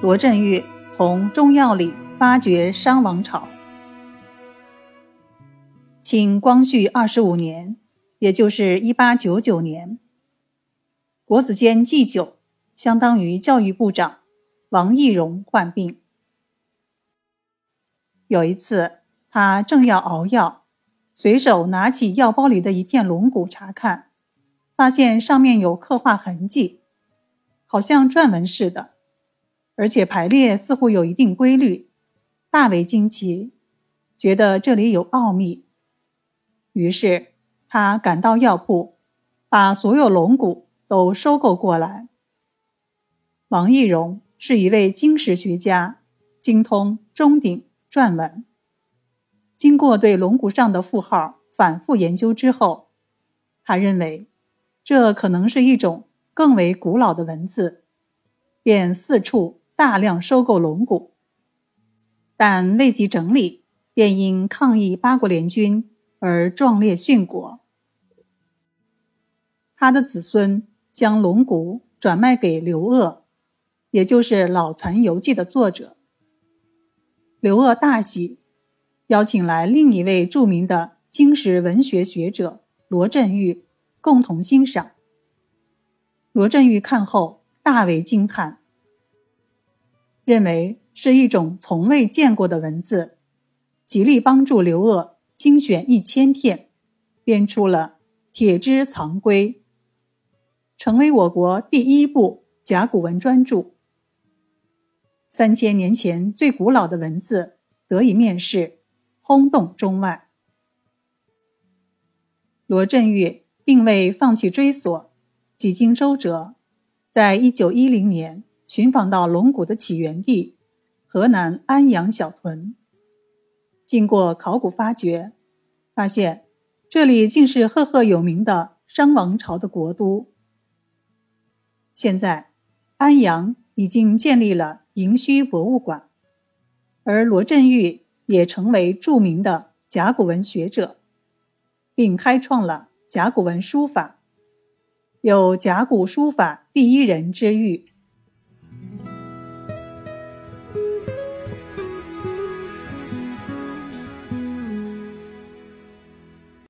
罗振玉从中药里发掘商王朝。清光绪二十五年，也就是一八九九年，国子监祭酒，相当于教育部长王懿荣患病。有一次，他正要熬药，随手拿起药包里的一片龙骨查看，发现上面有刻画痕迹，好像篆文似的，而且排列似乎有一定规律，大为惊奇，觉得这里有奥秘。于是，他赶到药铺，把所有龙骨都收购过来。王懿荣是一位经史学家，精通钟鼎篆文。经过对龙骨上的符号反复研究之后，他认为这可能是一种更为古老的文字，便四处大量收购龙骨。但未及整理，便因抗议八国联军。而壮烈殉国。他的子孙将龙骨转卖给刘鹗，也就是《老残游记》的作者。刘鹗大喜，邀请来另一位著名的经史文学学者罗振玉共同欣赏。罗振玉看后大为惊叹，认为是一种从未见过的文字，极力帮助刘鹗。精选一千片，编出了《铁之藏龟》，成为我国第一部甲骨文专著。三千年前最古老的文字得以面世，轰动中外。罗振玉并未放弃追索，几经周折，在一九一零年寻访到龙骨的起源地河南安阳小屯。经过考古发掘，发现这里竟是赫赫有名的商王朝的国都。现在，安阳已经建立了营墟博物馆，而罗振玉也成为著名的甲骨文学者，并开创了甲骨文书法，有“甲骨书法第一人”之誉。